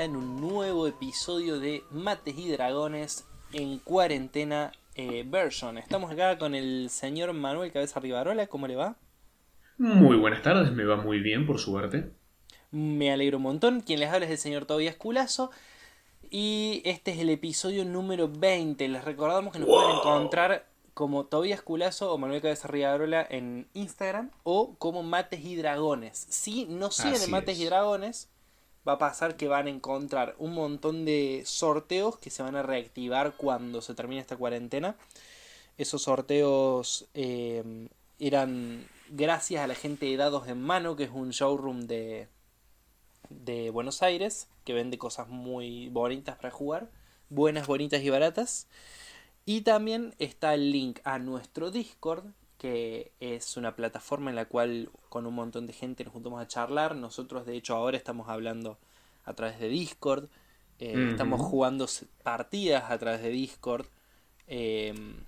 acá en un nuevo episodio de Mates y Dragones en cuarentena eh, version. Estamos acá con el señor Manuel Cabeza Rivarola, ¿cómo le va? Muy buenas tardes, me va muy bien, por suerte. Me alegro un montón. Quien les habla es el señor Tobias Culazo. Y este es el episodio número 20. Les recordamos que nos pueden encontrar como Tobias Culazo o Manuel Cabeza Rivarola en Instagram o como Mates y Dragones. Si no siguen en Mates y Dragones, va a pasar que van a encontrar un montón de sorteos que se van a reactivar cuando se termine esta cuarentena. Esos sorteos eh, eran gracias a la gente de Dados en Mano, que es un showroom de, de Buenos Aires, que vende cosas muy bonitas para jugar, buenas, bonitas y baratas. Y también está el link a nuestro Discord, que es una plataforma en la cual con un montón de gente nos juntamos a charlar. Nosotros de hecho ahora estamos hablando a través de Discord. Eh, estamos jugando partidas a través de Discord. Em,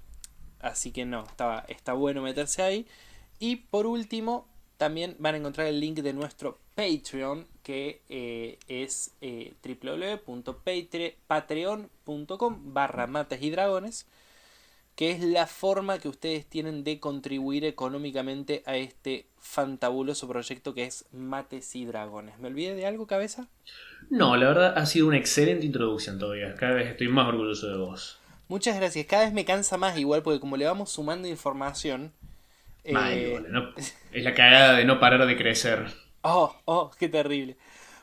así que no, estaba, está bueno meterse ahí. Y por último, también van a encontrar el link de nuestro Patreon, que eh, es eh, www.patreon.com barra mates y dragones que es la forma que ustedes tienen de contribuir económicamente a este fantabuloso proyecto que es Mates y Dragones. ¿Me olvidé de algo, cabeza? No, la verdad ha sido una excelente introducción todavía. Cada vez estoy más orgulloso de vos. Muchas gracias. Cada vez me cansa más igual porque como le vamos sumando información... Eh, es la cagada de no parar de crecer. Oh, oh, qué terrible.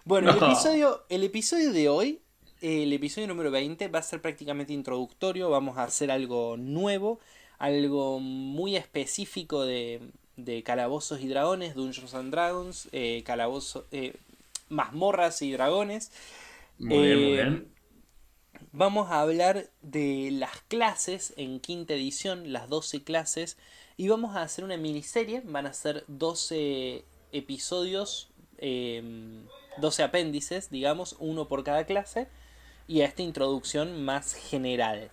Bueno, el, episodio, el episodio de hoy el episodio número 20 va a ser prácticamente introductorio, vamos a hacer algo nuevo, algo muy específico de, de calabozos y dragones, Dungeons and Dragons, eh, calabozos, eh, mazmorras y dragones. Muy bien, muy eh, bien. Vamos a hablar de las clases en quinta edición, las 12 clases, y vamos a hacer una miniserie, van a ser 12 episodios, 12 apéndices, digamos, uno por cada clase y a esta introducción más general.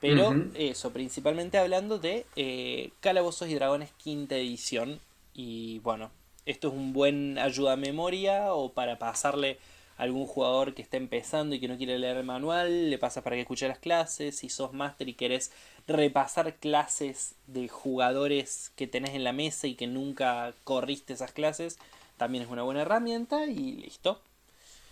Pero eso, principalmente hablando de eh, Calabozos y Dragones quinta edición. Y bueno, esto es un buen ayuda a memoria o para pasarle a algún jugador que está empezando y que no quiere leer el manual, le pasa para que escuche las clases. Si sos máster y querés repasar clases de jugadores que tenés en la mesa y que nunca corriste esas clases, también es una buena herramienta y listo.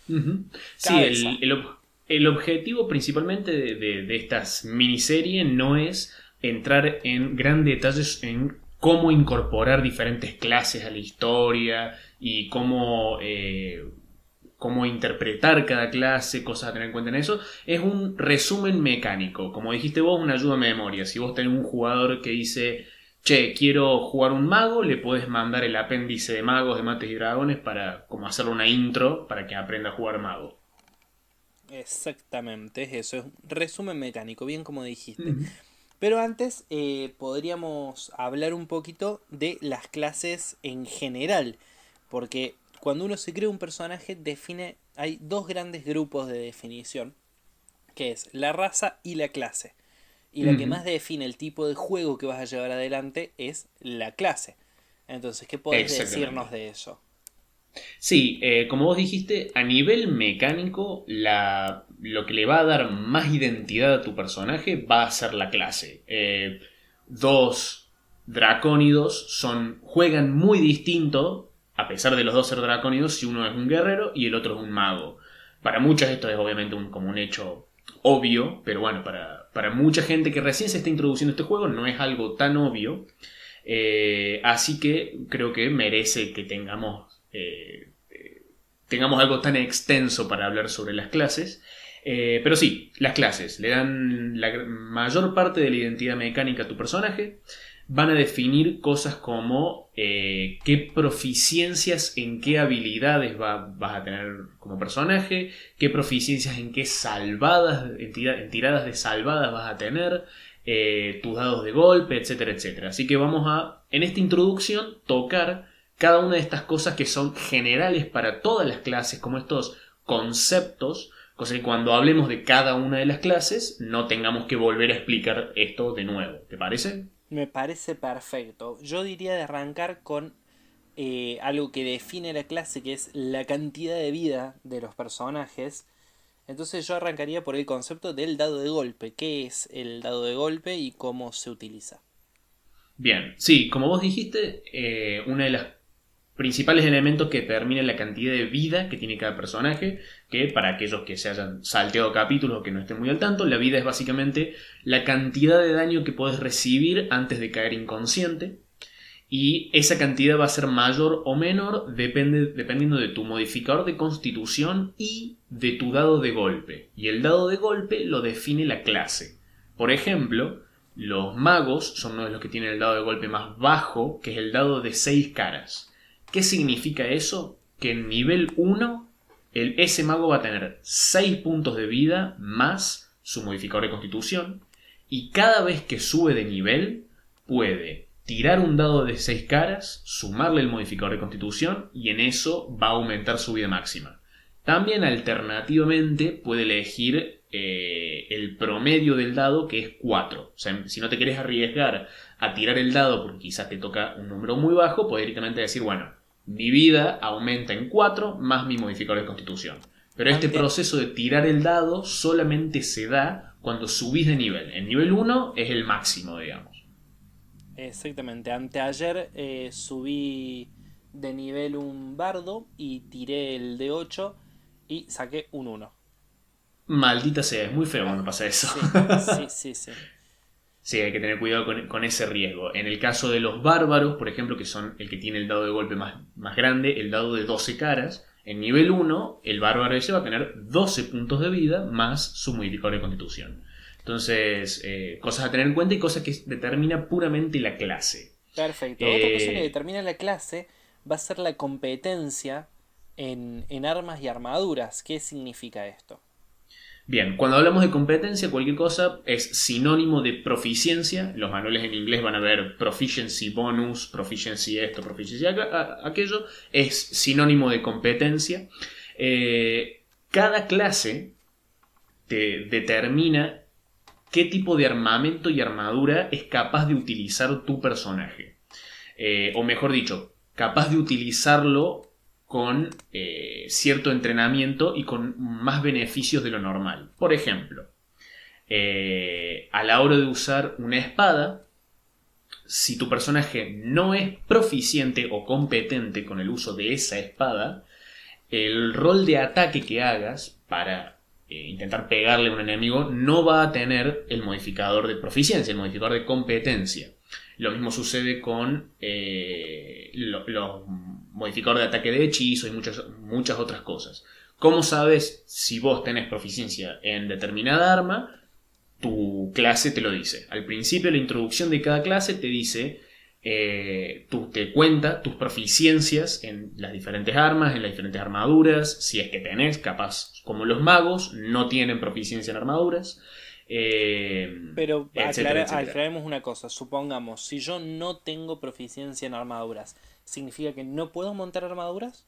Sí, el, el, el objetivo principalmente de, estas miniseries no es entrar en grandes detalles en cómo incorporar diferentes clases a la historia y cómo, eh, cómo interpretar cada clase, cosas a tener en cuenta en eso. Es un resumen mecánico. Como dijiste vos, una ayuda a memoria. Si vos tenés un jugador que dice, che, quiero jugar un mago, le puedes mandar el apéndice de magos, de mates y dragones para como hacerle una intro para que aprenda a jugar mago. Exactamente, eso es un resumen mecánico, bien como dijiste. Pero antes eh, podríamos hablar un poquito de las clases en general, porque cuando uno se crea un personaje define, hay dos grandes grupos de definición, que es la raza y la clase. Y la que más define el tipo de juego que vas a llevar adelante es la clase. Entonces, ¿qué podés decirnos de eso? Sí, eh, como vos dijiste, a nivel mecánico, lo que le va a dar más identidad a tu personaje va a ser la clase. Eh, dos dracónidos son, juegan muy distinto, a pesar de los dos ser dracónidos, si uno es un guerrero y el otro es un mago. Para muchos esto es obviamente un, como un hecho obvio, pero bueno, para, para, mucha gente que recién se está introduciendo este juego no es algo tan obvio. Eh, así que creo que merece que tengamos eh, tengamos algo tan extenso para hablar sobre las clases. Eh, pero sí, las clases le dan la mayor parte de la identidad mecánica a tu personaje. Van a definir cosas como eh, qué proficiencias en qué habilidades vas a tener como personaje, qué proficiencias en qué salvadas, en, tiradas de salvadas vas a tener, tus dados de golpe, etcétera, etcétera. Así que vamos a, en esta introducción, tocar cada una de estas cosas que son generales para todas las clases, como estos conceptos, cosa que cuando hablemos de cada una de las clases no tengamos que volver a explicar esto de nuevo. ¿Te parece? Me parece perfecto. Yo diría de arrancar con eh, algo que define la clase, que es la cantidad de vida de los personajes. Entonces yo arrancaría por el concepto del dado de golpe. ¿Qué es el dado de golpe y cómo se utiliza? Bien, sí, como vos dijiste, eh, una de las principales elementos que determinan la cantidad de vida que tiene cada personaje, que para aquellos que se hayan salteado capítulos o que no estén muy al tanto, la vida es básicamente la cantidad de daño que puedes recibir antes de caer inconsciente. Y esa cantidad va a ser mayor o menor depende, dependiendo de tu modificador de constitución y de tu dado de golpe. Y el dado de golpe lo define la clase. Por ejemplo, los magos son uno de los que tienen el dado de golpe más bajo, que es el dado de 6 caras. ¿Qué significa eso? Que en nivel 1 el, ese mago va a tener 6 puntos de vida más su modificador de constitución y cada vez que sube de nivel puede tirar un dado de 6 caras, sumarle el modificador de constitución y en eso va a aumentar su vida máxima. También alternativamente puede elegir eh, el promedio del dado que es 4. O sea, si no te quieres arriesgar a tirar el dado porque quizás te toca un número muy bajo, puedes directamente decir, bueno, mi vida aumenta en 4 más mi modificador de constitución. Pero este proceso de tirar el dado solamente se da cuando subís de nivel. En nivel 1 es el máximo, digamos. Exactamente. Anteayer eh, subí de nivel un bardo y tiré el de 8 y saqué un 1. Maldita sea, es muy feo cuando pasa eso. Sí, sí, sí. Sí, hay que tener cuidado con, ese riesgo. En el caso de los bárbaros, por ejemplo, que son el que tiene el dado de golpe más, más grande, el dado de 12 caras, en nivel 1, el bárbaro ese va a tener 12 puntos de vida más su modificador de constitución. Entonces, eh, cosas a tener en cuenta y cosas que determina puramente la clase. Perfecto. Otra cosa que eh, determina la clase va a ser la competencia en, en armas y armaduras. ¿Qué significa esto? Bien, cuando hablamos de competencia, cualquier cosa es sinónimo de proficiencia. Los manuales en inglés van a ver proficiency bonus, proficiency esto, proficiency aquello. Es sinónimo de competencia. Eh, cada clase te determina qué tipo de armamento y armadura es capaz de utilizar tu personaje. Eh, o mejor dicho, capaz de utilizarlo con eh, cierto entrenamiento y con más beneficios de lo normal. Por ejemplo, eh, a la hora de usar una espada, si tu personaje no es proficiente o competente con el uso de esa espada, el rol de ataque que hagas para eh, intentar pegarle a un enemigo no va a tener el modificador de proficiencia, el modificador de competencia. Lo mismo sucede con los modificador de ataque de hechizo y muchas, muchas otras cosas. ¿Cómo sabes si vos tenés proficiencia en determinada arma? Tu clase te lo dice. Al principio, la introducción de cada clase te dice, eh, tú, te cuenta tus proficiencias en las diferentes armas, en las diferentes armaduras, si es que tenés, capaz, como los magos, no tienen proficiencia en armaduras. Eh, Pero aclaremos una cosa, supongamos, si yo no tengo proficiencia en armaduras, ¿significa que no puedo montar armaduras?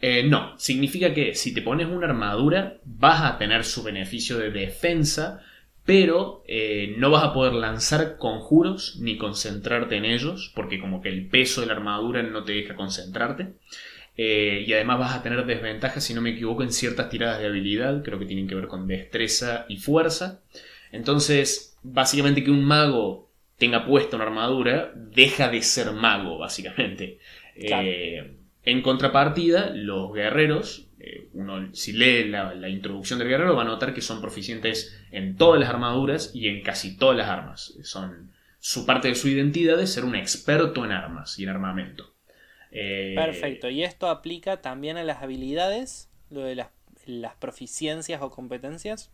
Eh, no, significa que si te pones una armadura vas a tener su beneficio de defensa, pero eh, no vas a poder lanzar conjuros ni concentrarte en ellos, porque como que el peso de la armadura no te deja concentrarte. Eh, y además vas a tener desventajas, si no me equivoco, en ciertas tiradas de habilidad, creo que tienen que ver con destreza y fuerza. Entonces, básicamente que un mago tenga puesta una armadura, deja de ser mago, básicamente. Eh, en contrapartida, los guerreros, eh, uno si lee la, introducción del guerrero, va a notar que son proficientes en todas las armaduras y en casi todas las armas. Son su parte de su identidad es ser un experto en armas y en armamento. Eh, Perfecto, y esto aplica también a las habilidades, lo de las, las proficiencias o competencias.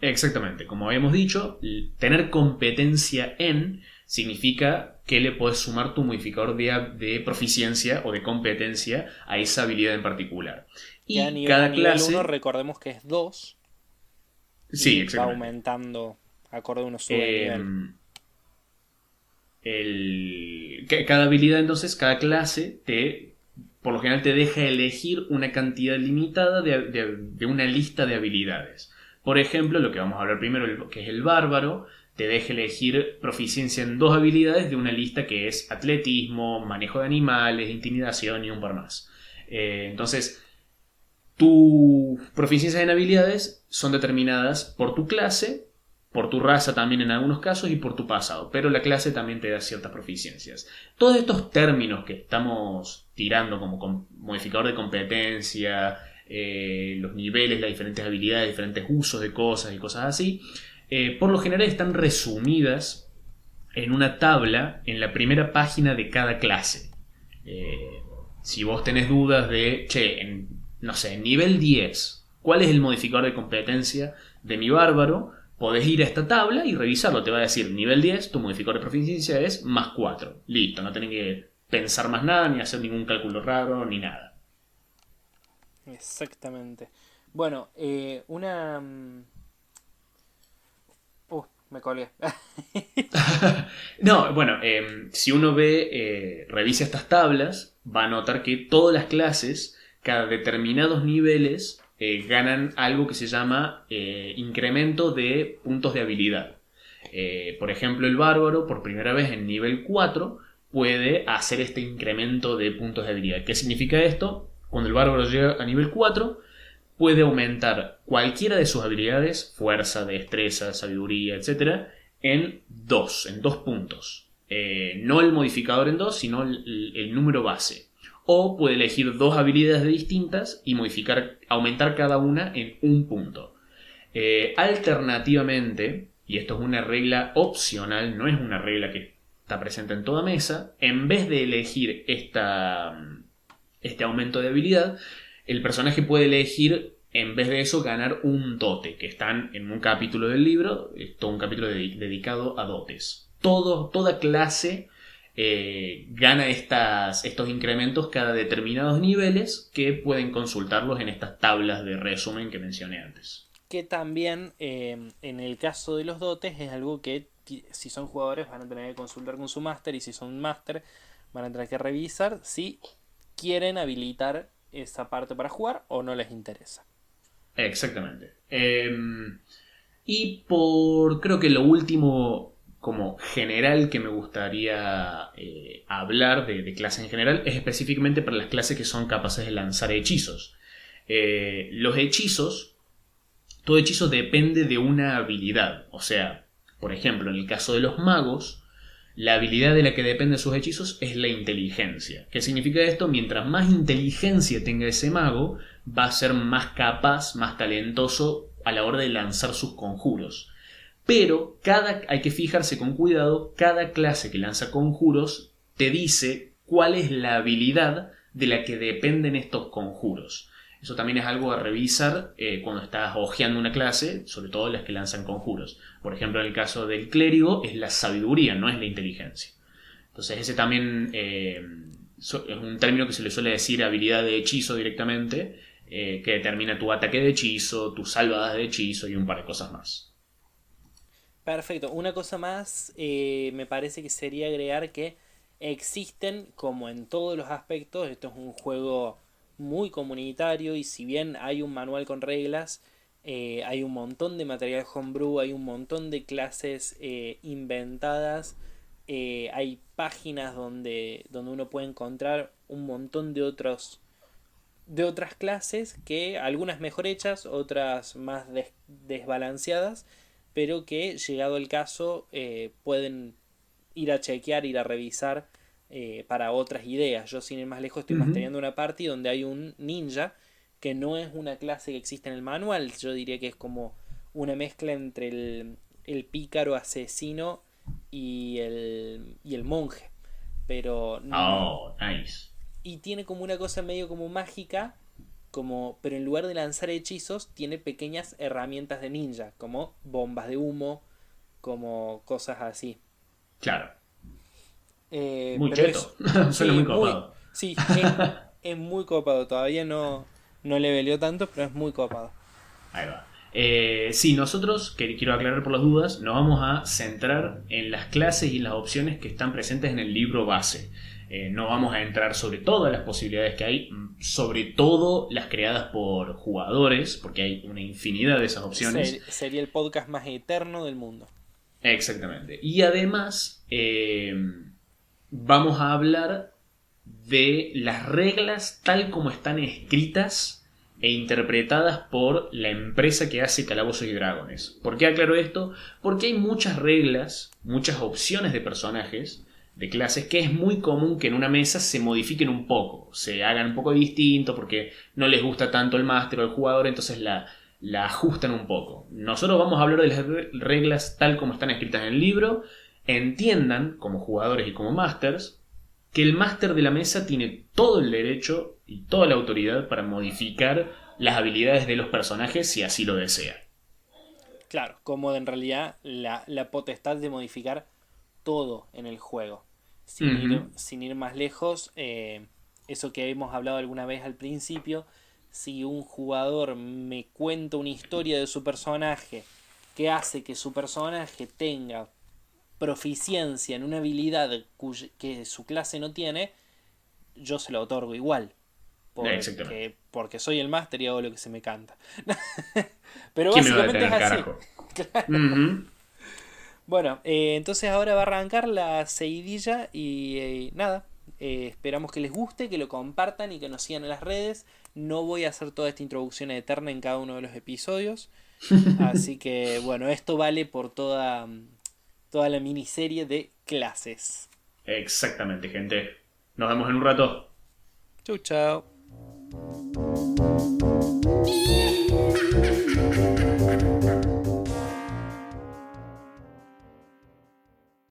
Exactamente, como habíamos dicho, tener competencia en significa que le puedes sumar tu modificador de, proficiencia o de competencia a esa habilidad en particular. Y, a nivel, cada clase. 1 recordemos que es 2. Sí, y Va aumentando acorde a uno sube em, cada habilidad, entonces, cada clase te. Por lo general te deja elegir una cantidad limitada de una lista de habilidades. Por ejemplo, lo que vamos a hablar primero, que es el bárbaro, te deja elegir proficiencia en dos habilidades de una lista que es atletismo, manejo de animales, intimidación y un par más. Eh, entonces, tus proficiencias en habilidades son determinadas por tu clase, por tu raza también en algunos casos y por tu pasado, pero la clase también te da ciertas proficiencias. Todos estos términos que estamos tirando como modificador de competencia, eh, los niveles, las diferentes habilidades, diferentes usos de cosas y cosas así, eh, por lo general están resumidas en una tabla en la primera página de cada clase. Eh, si vos tenés dudas de, che, en, no sé, nivel 10, ¿cuál es el modificador de competencia de mi bárbaro? Podés ir a esta tabla y revisarlo. Te va a decir, nivel 10, tu modificador de proficiencia es más 4. Listo, no tenés que pensar más nada, ni hacer ningún cálculo raro, ni nada. Exactamente. Bueno, eh, una... Uh, me colgué. no, bueno, em, si uno ve, eh, revisa estas tablas, va a notar que todas las clases, cada determinados niveles, eh, ganan algo que se llama eh, incremento de puntos de habilidad. Eh, por ejemplo, el bárbaro, por primera vez en nivel 4, puede hacer este incremento de puntos de habilidad. ¿Qué significa esto? Cuando el bárbaro llega a nivel 4, puede aumentar cualquiera de sus habilidades, fuerza, destreza, sabiduría, etc., en 2, en 2 puntos. no el modificador en 2, sino el número base o puede elegir dos habilidades distintas y modificar, aumentar cada una en un punto. Eh, alternativamente, y esto es una regla opcional, no es una regla que está presente en toda mesa, en vez de elegir esta, este aumento de habilidad, el personaje puede elegir, en vez de eso, ganar un dote, que están en un capítulo del libro, todo un capítulo dedicado a dotes. Toda clase eh, gana estas, estos incrementos cada determinados niveles que pueden consultarlos en estas tablas de resumen que mencioné antes. Que también eh, en el caso de los dotes es algo que si son jugadores van a tener que consultar con su máster y si son máster van a tener que revisar si quieren habilitar esa parte para jugar o no les interesa. Exactamente. Em, y por creo que lo último como general que me gustaría eh, hablar de, clase en general es específicamente para las clases que son capaces de lanzar hechizos. Eh, los hechizos, todo hechizo depende de una habilidad. O sea, por ejemplo, en el caso de los magos, la habilidad de la que dependen sus hechizos es la inteligencia. ¿Qué significa esto? Mientras más inteligencia tenga ese mago, va a ser más capaz, más talentoso a la hora de lanzar sus conjuros. Pero cada, hay que fijarse con cuidado, cada clase que lanza conjuros te dice cuál es la habilidad de la que dependen estos conjuros. Eso también es algo a revisar eh, cuando estás hojeando una clase, sobre todo las que lanzan conjuros. Por ejemplo, en el caso del clérigo es la sabiduría, no es la inteligencia. Entonces ese también eh, es un término que se le suele decir habilidad de hechizo directamente, eh, que determina tu ataque de hechizo, tus salvadas de hechizo y un par de cosas más. Perfecto. Una cosa más me parece que sería agregar que existen, como en todos los aspectos, esto es un juego muy comunitario y si bien hay un manual con reglas, eh, hay un montón de material homebrew, hay un montón de clases eh, inventadas, hay páginas donde, donde uno puede encontrar un montón de otros de otras clases que algunas mejor hechas, otras más desbalanceadas pero que llegado el caso eh, pueden ir a chequear, ir a revisar eh, para otras ideas. Yo sin ir más lejos estoy manteniendo una party donde hay un ninja que no es una clase que existe en el manual, yo diría que es como una mezcla entre el, el pícaro asesino y el, y el monje. Pero... Oh, nice. Y tiene como una cosa medio como mágica como, pero en lugar de lanzar hechizos, tiene pequeñas herramientas de ninja, como bombas de humo, como cosas así. Claro. Eh, muy cheto. Suena muy copado. sí, es, muy copado. Todavía no, no le velió tanto, pero es muy copado. Ahí va. Eh, sí, nosotros, que quiero aclarar por las dudas, nos vamos a centrar en las clases y las opciones que están presentes en el libro base. Eh, no vamos a entrar sobre todas las posibilidades que hay, sobre todo las creadas por jugadores, porque hay una infinidad de esas opciones. sería el podcast más eterno del mundo. Exactamente. Y además, eh, vamos a hablar de las reglas tal como están escritas e interpretadas por la empresa que hace Calabozos y Dragones. ¿Por qué aclaro esto? Porque hay muchas reglas, muchas opciones de personajes, de clases, que es muy común que en una mesa se modifiquen un poco, se hagan un poco distinto porque no les gusta tanto el máster o el jugador, entonces la, la ajustan un poco. Nosotros vamos a hablar de las reglas tal como están escritas en el libro, entiendan, como jugadores y como masters, que el máster de la mesa tiene todo el derecho y toda la autoridad para modificar las habilidades de los personajes si así lo desea. Claro, como en realidad la, potestad de modificar todo en el juego. Sin, ir, más lejos, eh, eso que hemos hablado alguna vez al principio, si un jugador me cuenta una historia de su personaje que hace que su personaje tenga proficiencia en una habilidad que su clase no tiene, yo se lo otorgo igual. Porque, porque soy el máster y hago lo que se me canta. Pero básicamente es así. Bueno, eh, entonces ahora va a arrancar la seguidilla y eh, nada. Eh, esperamos que les guste, que lo compartan y que nos sigan en las redes. No voy a hacer toda esta introducción eterna en cada uno de los episodios. Así que bueno, esto vale por toda toda la miniserie de clases. Exactamente, gente. Nos vemos en un rato. Chau, chau.